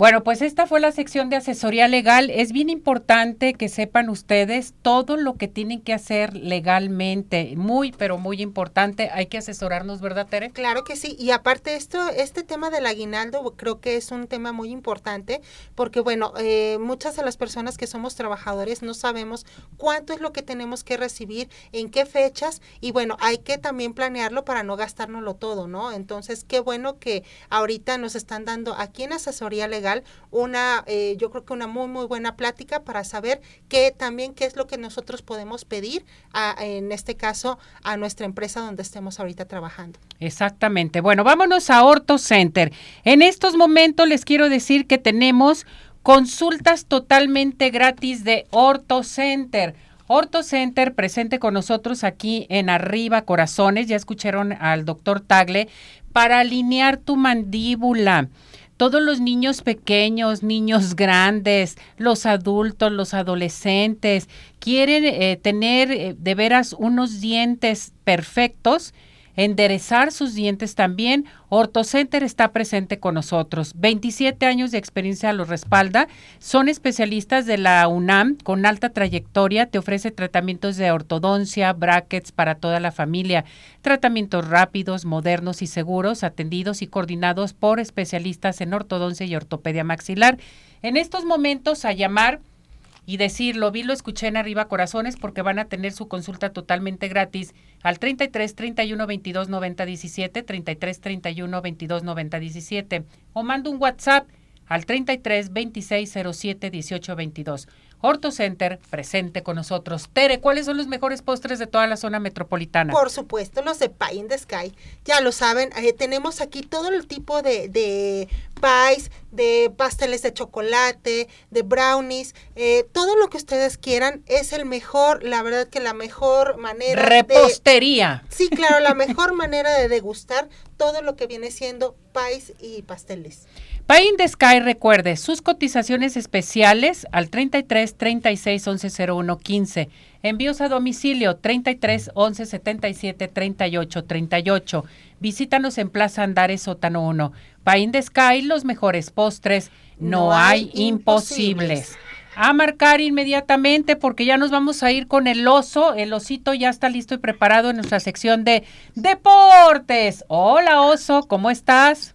S1: Bueno, pues esta fue la sección de asesoría legal. Es bien importante que sepan ustedes todo lo que tienen que hacer legalmente. Muy, pero muy importante. Hay que asesorarnos, ¿verdad, Tere?
S2: Claro que sí. Y aparte esto, este tema del aguinaldo creo que es un tema muy importante porque, bueno, eh, muchas de las personas que somos trabajadores no sabemos cuánto es lo que tenemos que recibir, en qué fechas y, bueno, hay que también planearlo para no gastárnoslo todo, ¿no? Entonces, qué bueno que ahorita nos están dando aquí en asesoría legal una, eh, yo creo que una muy, muy buena plática para saber qué también qué es lo que nosotros podemos pedir, en este caso, a nuestra empresa donde estemos ahorita trabajando.
S1: Exactamente. Bueno, vámonos a Orto Center. En estos momentos les quiero decir que tenemos consultas totalmente gratis de Orto Center. Orto Center presente con nosotros aquí en Arriba Corazones. Ya escucharon al doctor Tagle para alinear tu mandíbula. Todos los niños pequeños, niños grandes, los adultos, los adolescentes, quieren eh, tener eh, de veras unos dientes perfectos enderezar sus dientes también. OrtoCenter está presente con nosotros. 27 años de experiencia los respalda. Son especialistas de la UNAM con alta trayectoria. Te ofrece tratamientos de ortodoncia, brackets para toda la familia. Tratamientos rápidos, modernos y seguros, atendidos y coordinados por especialistas en ortodoncia y ortopedia maxilar. En estos momentos a llamar y decirlo, vi, lo escuché en Arriba Corazones porque van a tener su consulta totalmente gratis al 33 31 22 90 17, 33 31 22 90 17 o mando un WhatsApp al 33 26 07 18 22. Horto Center presente con nosotros. Tere, ¿cuáles son los mejores postres de toda la zona metropolitana?
S2: Por supuesto, los de Pie in the Sky. Ya lo saben, eh, tenemos aquí todo el tipo de, de pies, de pasteles de chocolate, de brownies, eh, todo lo que ustedes quieran es el mejor, la verdad que la mejor manera
S1: Repostería.
S2: sí, claro, la mejor [laughs] manera de degustar todo lo que viene siendo pies y pasteles.
S1: Pay in the Sky recuerde sus cotizaciones especiales al 33 36 11 01 15. Envíos a domicilio 33 11 77 38 38. Visítanos en Plaza Andares Sótano 1. Pay in the Sky, los mejores postres. No,
S2: No
S1: hay
S2: hay
S1: imposibles. A marcar inmediatamente porque ya nos vamos a ir con el oso. El osito ya está listo y preparado en nuestra sección de deportes. Hola oso, ¿cómo estás?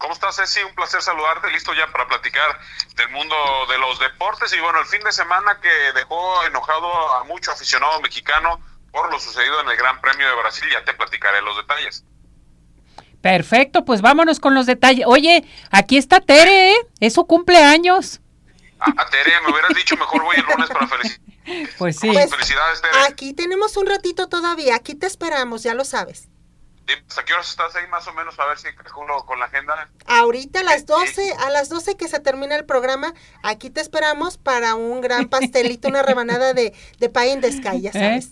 S7: ¿Cómo estás, Ceci? Un placer saludarte, listo ya para platicar del mundo de los deportes. Y bueno, el fin de semana que dejó enojado a mucho aficionado mexicano por lo sucedido en el Gran Premio de Brasil, ya te platicaré los detalles.
S1: Perfecto, pues vámonos con los detalles. Oye, aquí está Tere, ¿eh? Es su cumpleaños.
S7: Ah, Tere, me hubieras dicho mejor voy el lunes para felicitar.
S1: Pues sí.
S2: Pues,
S7: Felicidades, Tere.
S2: Aquí tenemos un ratito todavía, aquí te esperamos, ya lo sabes.
S7: ¿Hasta qué horas estás ahí más o menos? A ver si calculo con la agenda.
S2: Ahorita a las 12, a las 12 que se termina el programa, aquí te esperamos para un gran pastelito, una rebanada de, de pie the sky, ya
S1: ¿Eh?
S2: sabes.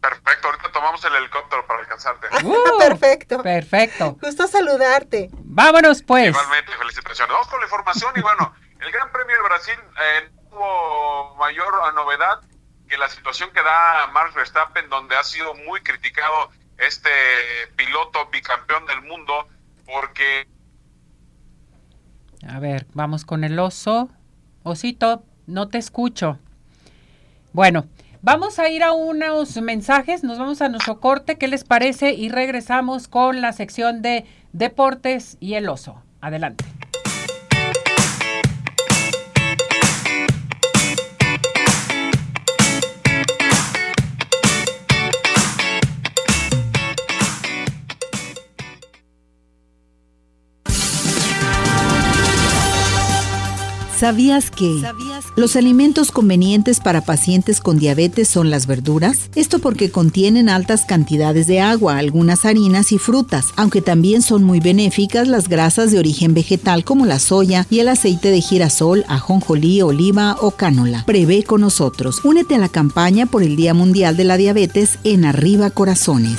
S7: Perfecto, ahorita tomamos el helicóptero para alcanzarte. [laughs]
S1: Uh,
S2: Perfecto.
S1: Perfecto.
S2: Gusto saludarte.
S1: Vámonos pues.
S7: Igualmente, felicitaciones. Vamos con la información y bueno, el Gran Premio de Brasil eh, no tuvo mayor eh, novedad que la situación que da Max Verstappen, donde ha sido muy criticado este piloto bicampeón del mundo, porque
S1: A ver, vamos con el oso. Osito, no te escucho. Bueno, vamos a ir a unos mensajes, nos vamos a nuestro corte, ¿qué les parece? Y regresamos con la sección de deportes y el oso. Adelante.
S3: ¿Sabías que los alimentos convenientes para pacientes con diabetes son las verduras? Esto porque contienen altas cantidades de agua, algunas harinas y frutas, aunque también son muy benéficas las grasas de origen vegetal como la soya y el aceite de girasol, ajonjolí, oliva o cánola. Prevé con nosotros. Únete a la campaña por el Día Mundial de la Diabetes en Arriba Corazones.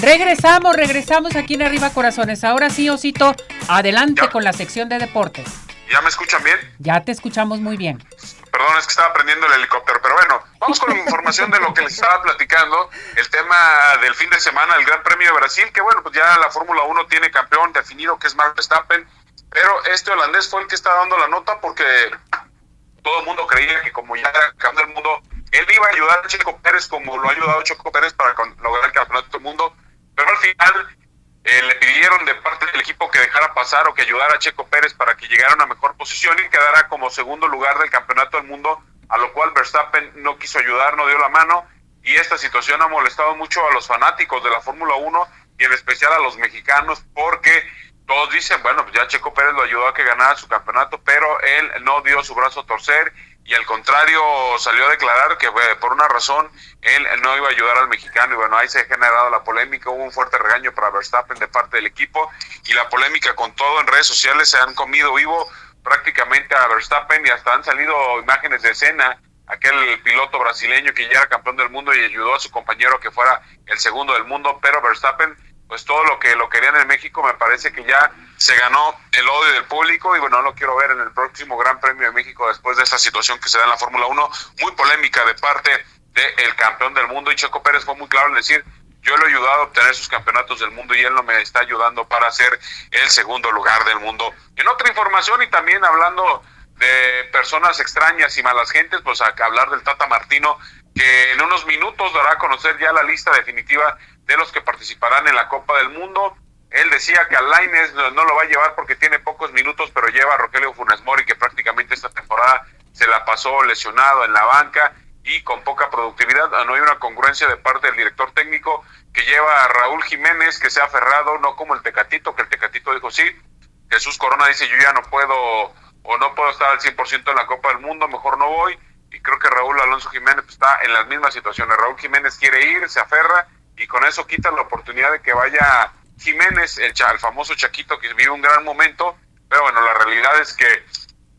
S1: Regresamos, regresamos aquí en Arriba Corazones. Ahora sí, Osito, adelante
S7: Ya.
S1: con la sección de deportes.
S7: ¿ya me escuchan bien?
S1: Ya te escuchamos muy bien.
S7: Perdón, es que estaba prendiendo el helicóptero, pero bueno, vamos con la información de lo que les estaba platicando, el tema del fin de semana, el Gran Premio de Brasil, que bueno, pues ya la Fórmula 1 tiene campeón definido, que es Max Verstappen, pero este holandés fue el que está dando la nota porque todo el mundo creía que como ya era campeón del mundo, él iba a ayudar a Checo Pérez como lo ha ayudado Checo Pérez para lograr el campeonato del mundo, pero al final eh, le pidieron de parte del equipo que dejara pasar o que ayudara a Checo Pérez para que llegara a una mejor posición y quedara como segundo lugar del campeonato del mundo, a lo cual Verstappen no quiso ayudar, no dio la mano. Y esta situación ha molestado mucho a los fanáticos de la Fórmula 1 y en especial a los mexicanos porque todos dicen, bueno, pues ya Checo Pérez lo ayudó a que ganara su campeonato, pero él no dio su brazo a torcer y al contrario salió a declarar que por una razón él no iba a ayudar al mexicano. Y bueno, ahí se ha generado la polémica, hubo un fuerte regaño para Verstappen de parte del equipo y la polémica con todo en redes sociales. Se han comido vivo prácticamente a Verstappen y hasta han salido imágenes de escena. Aquel piloto brasileño que ya era campeón del mundo y ayudó a su compañero que fuera el segundo del mundo, pero Verstappen pues todo lo que lo querían en México me parece que ya se ganó el odio del público y bueno, no lo quiero ver en el próximo Gran Premio de México después de esta situación que se da en la Fórmula 1, muy polémica de parte del campeón del mundo y Checo Pérez fue muy claro en decir, yo lo he ayudado a obtener sus campeonatos del mundo y él no me está ayudando para ser el segundo lugar del mundo. En otra información y también hablando de personas extrañas y malas gentes, pues a hablar del Tata Martino, que en unos minutos dará a conocer ya la lista definitiva de los que participarán en la Copa del Mundo. Él decía que a Laines no, lo va a llevar porque tiene pocos minutos, pero lleva a Rogelio Funes Mori, que prácticamente esta temporada se la pasó lesionado en la banca y con poca productividad. No hay una congruencia de parte del director técnico que lleva a Raúl Jiménez, que se ha aferrado, no como el Tecatito, que el Tecatito dijo sí. Jesús Corona dice, yo ya no puedo o no puedo estar al 100% en la Copa del Mundo, mejor no voy. Y creo que Raúl Alonso Jiménez está en las mismas situaciones. Raúl Jiménez quiere ir, se aferra y con eso quitan la oportunidad de que vaya Jiménez, el, el famoso Chaquito que vive un gran momento, pero bueno, la realidad es que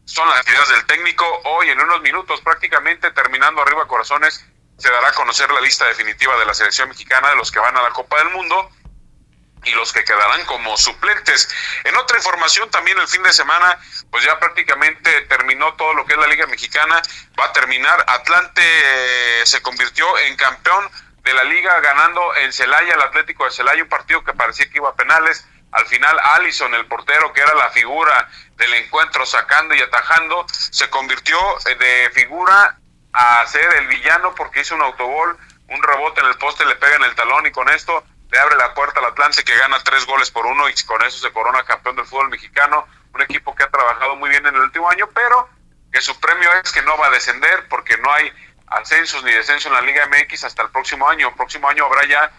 S7: son las ideas del técnico. Hoy en unos minutos, prácticamente terminando arriba corazones, se dará a conocer la lista definitiva de la selección mexicana de los que van a la Copa del Mundo y los que quedarán como suplentes. En otra información también el fin de semana, pues ya prácticamente terminó todo lo que es la Liga Mexicana, va a terminar, Atlante eh, se convirtió en campeón de la liga ganando en Celaya, el Atlético de Celaya, un partido que parecía que iba a penales. Al final, Allison, el portero que era la figura del encuentro, sacando y atajando, se convirtió de figura a ser el villano porque hizo un autogol, un rebote en el poste, le pega en el talón y con esto le abre la puerta al Atlante que gana tres goles por uno y con eso se corona campeón del fútbol mexicano. Un equipo que ha trabajado muy bien en el último año, pero que su premio es que no va a descender porque no hay ascensos ni descensos en la Liga MX hasta el próximo año. El próximo año habrá ya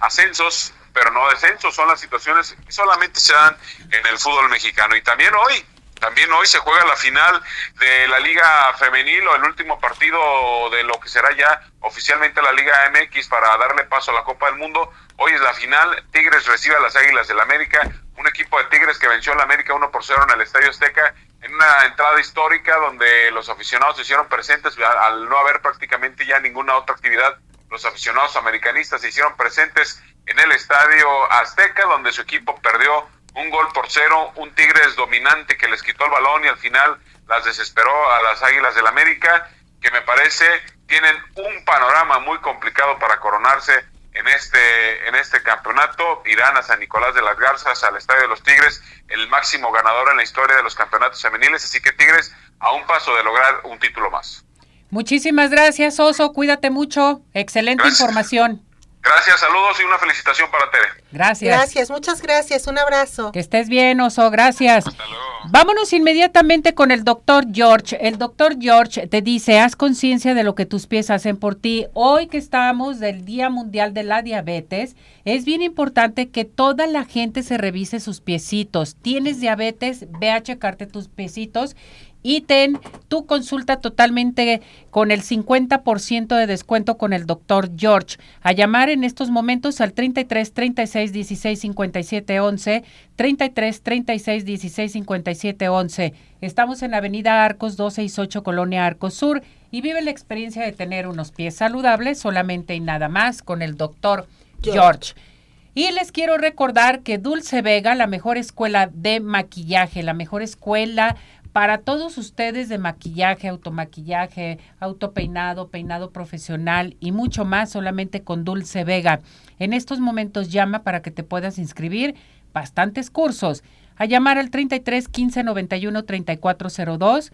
S7: ascensos, pero no descensos. Son las situaciones que solamente se dan en el fútbol mexicano. Y también hoy, también hoy se juega la final de la Liga Femenil o el último partido de lo que será ya oficialmente la Liga MX para darle paso a la Copa del Mundo. Hoy es la final. Tigres recibe a las Águilas del América. Un equipo de Tigres que venció a la América 1 por 0 en el Estadio Azteca en una entrada histórica donde los aficionados se hicieron presentes al no haber prácticamente ya ninguna otra actividad. Los aficionados americanistas se hicieron presentes en el estadio Azteca, donde su equipo perdió un gol por cero, un Tigres dominante que les quitó el balón y al final las desesperó a las Águilas del América, que me parece tienen un panorama muy complicado para coronarse en este, en este campeonato. Irán a San Nicolás de las Garzas, al Estadio de los Tigres, el máximo ganador en la historia de los campeonatos femeniles. Así que Tigres a un paso de lograr un título más.
S1: Muchísimas gracias, Oso. Cuídate mucho. Excelente información.
S7: Gracias, saludos y una felicitación para Tere.
S1: Gracias.
S2: Gracias, muchas gracias. Un abrazo.
S1: Que estés bien, Oso. Gracias. Hasta luego. Vámonos inmediatamente con el doctor George. El doctor George te dice, haz conciencia de lo que tus pies hacen por ti. Hoy que estamos del Día Mundial de la Diabetes, es bien importante que toda la gente se revise sus piecitos. ¿Tienes diabetes? Ve a checarte tus piecitos y ten tu consulta totalmente con el 50% de descuento con el doctor George. A llamar en estos momentos al 33 36 16 57 11, 33 36 16 57 11. Estamos en Avenida Arcos 268, Colonia Arcos Sur, y vive la experiencia de tener unos pies saludables solamente y nada más con el doctor George. Y les quiero recordar que Dulce Vega, la mejor escuela de maquillaje, la mejor escuela para todos ustedes de maquillaje, automaquillaje, autopeinado, peinado profesional y mucho más solamente con Dulce Vega. En estos momentos llama para que te puedas inscribir bastantes cursos. A llamar al 33 15 91 3402.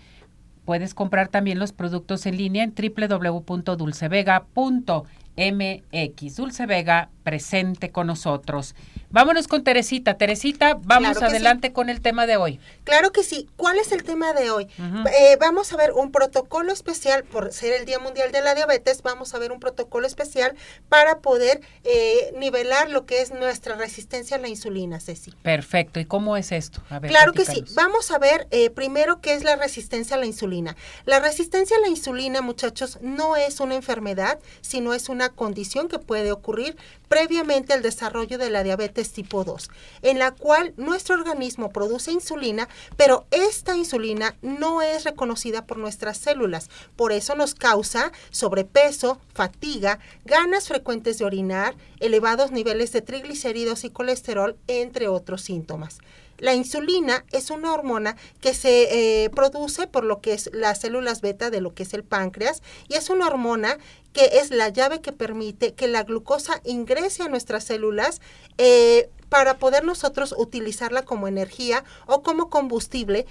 S1: Puedes comprar también los productos en línea en www.dulcevega.mx. Dulce Vega presente con nosotros. Vámonos con Teresita. Teresita, vamos adelante con el tema de hoy.
S2: Claro que sí. ¿Cuál es el tema de hoy? Eh, vamos a ver un protocolo especial, por ser el Día Mundial de la Diabetes, vamos a ver un protocolo especial para poder eh, nivelar lo que es nuestra resistencia a la insulina, Ceci.
S1: Perfecto. ¿Y cómo es esto?
S2: claro que sí. Vamos a ver eh, primero qué es la resistencia a la insulina. La resistencia a la insulina, muchachos, no es una enfermedad, sino es una condición que puede ocurrir previamente al desarrollo de la diabetes tipo 2, en la cual nuestro organismo produce insulina, pero esta insulina no es reconocida por nuestras células. Por eso nos causa sobrepeso, fatiga, ganas frecuentes de orinar, elevados niveles de triglicéridos y colesterol, entre otros síntomas. La insulina es una hormona que se eh, produce por lo que es las células beta de lo que es el páncreas y es una hormona que es la llave que permite que la glucosa ingrese a nuestras células eh, para poder nosotros utilizarla como energía o como combustible,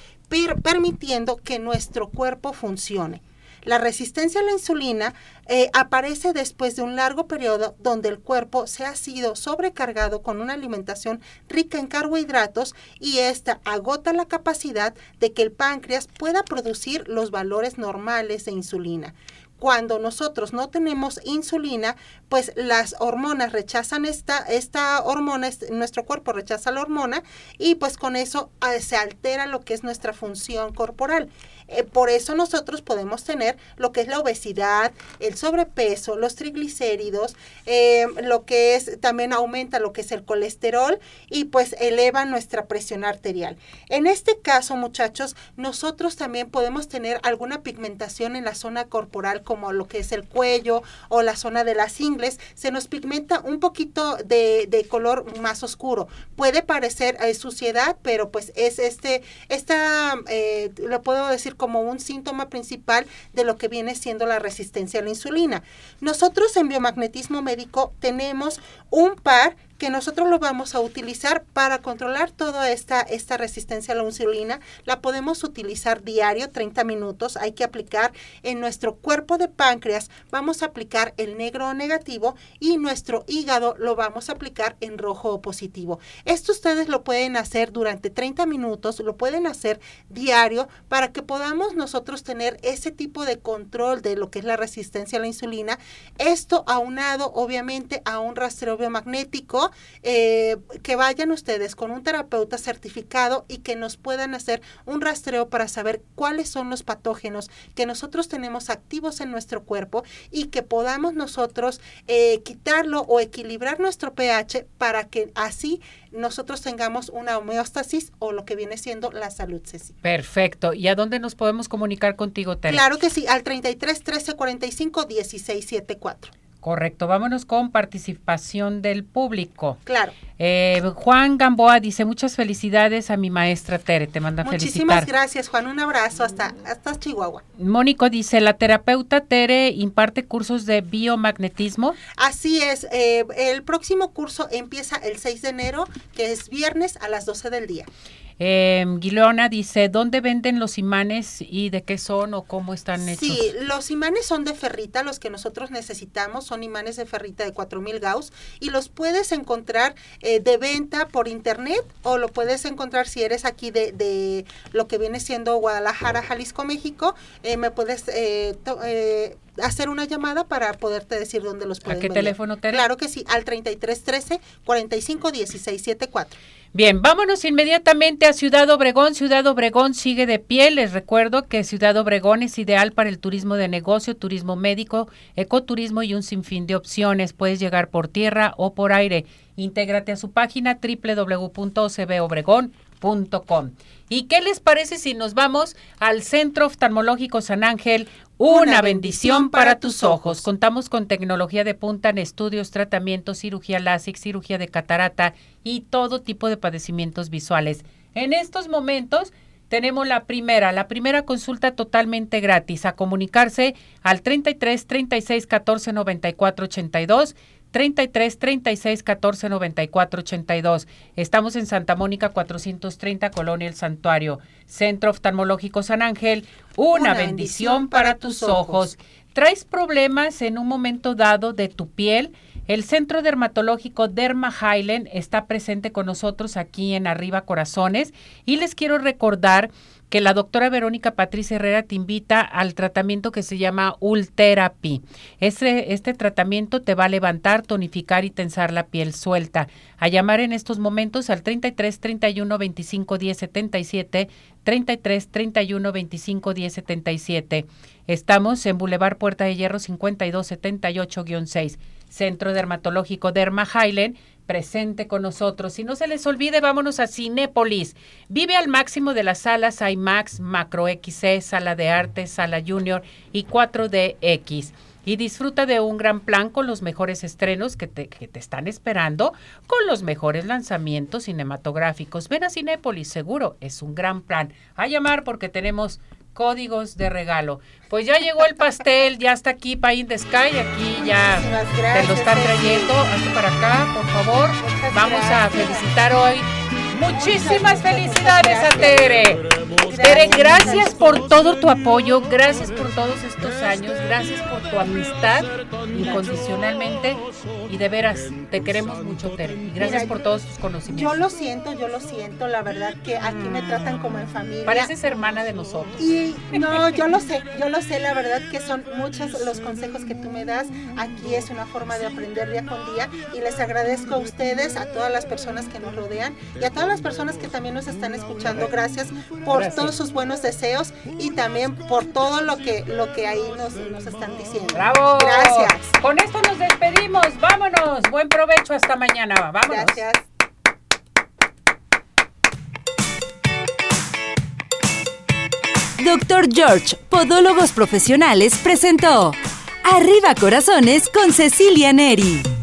S2: permitiendo que nuestro cuerpo funcione. La resistencia a la insulina eh, aparece después de un largo periodo donde el cuerpo se ha sido sobrecargado con una alimentación rica en carbohidratos y esta agota la capacidad de que el páncreas pueda producir los valores normales de insulina cuando nosotros no tenemos insulina, pues las hormonas rechazan esta, esta hormona, nuestro cuerpo rechaza la hormona y pues con eso ah, se altera lo que es nuestra función corporal. Eh, por eso nosotros podemos tener lo que es la obesidad, el sobrepeso, los triglicéridos, eh, lo que es, también aumenta lo que es el colesterol y pues eleva nuestra presión arterial. En este caso, muchachos, nosotros también podemos tener alguna pigmentación en la zona corporal como lo que es el cuello o la zona de las ingles, se nos pigmenta un poquito de, color más oscuro. Puede parecer eh, suciedad, pero pues es este, esta, lo puedo decir como un síntoma principal de lo que viene siendo la resistencia a la insulina. Nosotros en biomagnetismo médico tenemos un par que nosotros lo vamos a utilizar para controlar toda esta, esta resistencia a la insulina. La podemos utilizar diario, 30 minutos. Hay que aplicar en nuestro cuerpo de páncreas, vamos a aplicar el negro o negativo y nuestro hígado lo vamos a aplicar en rojo o positivo. Esto ustedes lo pueden hacer durante 30 minutos, lo pueden hacer diario para que podamos nosotros tener ese tipo de control de lo que es la resistencia a la insulina. Esto aunado obviamente a un rastreo biomagnético eh, que vayan ustedes con un terapeuta certificado y que nos puedan hacer un rastreo para saber cuáles son los patógenos que nosotros tenemos activos en nuestro cuerpo y que podamos nosotros eh, quitarlo o equilibrar nuestro pH para que así nosotros tengamos una homeostasis o lo que viene siendo la salud, Ceci.
S1: Perfecto. ¿Y a dónde nos podemos comunicar contigo, Tere?
S2: Claro que sí, al 33 13 45 16 74.
S1: Correcto, vámonos con participación del público.
S2: Claro.
S1: Eh, Juan Gamboa dice muchas felicidades a mi maestra Tere, te manda
S2: Muchísimas gracias Juan, un abrazo hasta, hasta Chihuahua.
S1: Mónico dice, la terapeuta Tere imparte cursos de biomagnetismo.
S2: Así es, eh, el próximo curso empieza el 6 de enero, que es viernes a las 12 del día.
S1: Eh, Guilona dice, ¿dónde venden los imanes y de qué son o cómo están hechos?
S2: Sí, los imanes son de ferrita, los que nosotros necesitamos son imanes de ferrita de 4000 Gauss y los puedes encontrar eh, de venta por internet o lo puedes encontrar si eres aquí de, de lo que viene siendo Guadalajara, Jalisco, México, eh, me puedes eh, eh, hacer una llamada para poderte decir dónde los pueden
S1: ¿A qué teléfono te
S2: Claro que sí, al 3313 45 16 74.
S1: Bien, vámonos inmediatamente a Ciudad Obregón. Ciudad Obregón sigue de pie. Les recuerdo que Ciudad Obregón es ideal para el turismo de negocio, turismo médico, ecoturismo y un sinfín de opciones. Puedes llegar por tierra o por aire. Intégrate a su página ¿Y qué les parece si nos vamos al Centro Oftalmológico San Ángel? Una bendición para tus ojos. Contamos con tecnología de punta en estudios, tratamientos, cirugía láser, cirugía de catarata y todo tipo de padecimientos visuales. En estos momentos tenemos la primera, la primera consulta totalmente gratis. A comunicarse al 33 36 14 94 82 33 36 14 94 82. Estamos en Santa Mónica 430, Colonia El Santuario. Centro Oftalmológico San Ángel, una, bendición, para tus ojos. ¿Traes problemas en un momento dado de tu piel? El Centro Dermatológico Derma Highland está presente con nosotros aquí en Arriba Corazones y les quiero recordar que la doctora Verónica Patricia Herrera te invita al tratamiento que se llama Ultherapy. Este, este tratamiento te va a levantar, tonificar y tensar la piel suelta. A llamar en estos momentos al 33 31 25 10 77, 33 31 25 10 77. Estamos en Boulevard Puerta de Hierro 52 78-6, Centro Dermatológico Derma Highland presente con nosotros. Y no se les olvide, vámonos a Cinépolis. Vive al máximo de las salas IMAX, Macro XC, Sala de Arte, Sala Junior y 4DX. Y disfruta de un gran plan con los mejores estrenos que te, que te están esperando, con los mejores lanzamientos cinematográficos. Ven a Cinépolis, seguro, es un gran plan. A llamar porque tenemos códigos de regalo. Pues ya llegó el pastel, ya está aquí Pain the Sky, aquí ya te lo están trayendo. Hazte para acá, por favor. Vamos a felicitar hoy Muchísimas felicidades a Tere. Tere, gracias por todo tu apoyo, gracias por todos estos años, gracias por tu amistad incondicionalmente y de veras te queremos mucho, Tere. Y gracias por todos tus conocimientos.
S2: Yo lo siento, yo lo siento, la verdad que aquí me tratan como en familia.
S1: Pareces hermana de nosotros.
S2: Y no, yo lo sé, yo lo sé, la verdad que son muchos los consejos que tú me das. Aquí es una forma de aprender día con día y les agradezco a ustedes, a todas las personas que nos rodean y a todas las personas que también nos están escuchando. Gracias por todos sus buenos deseos y también por todo lo que, lo que ahí nos, nos están diciendo.
S1: ¡Bravo!
S2: Gracias.
S1: Con esto nos despedimos. Vámonos. Buen provecho hasta mañana. Vámonos.
S2: Gracias.
S5: Doctor George, Podólogos Profesionales, presentó Arriba Corazones con Cecilia Neri.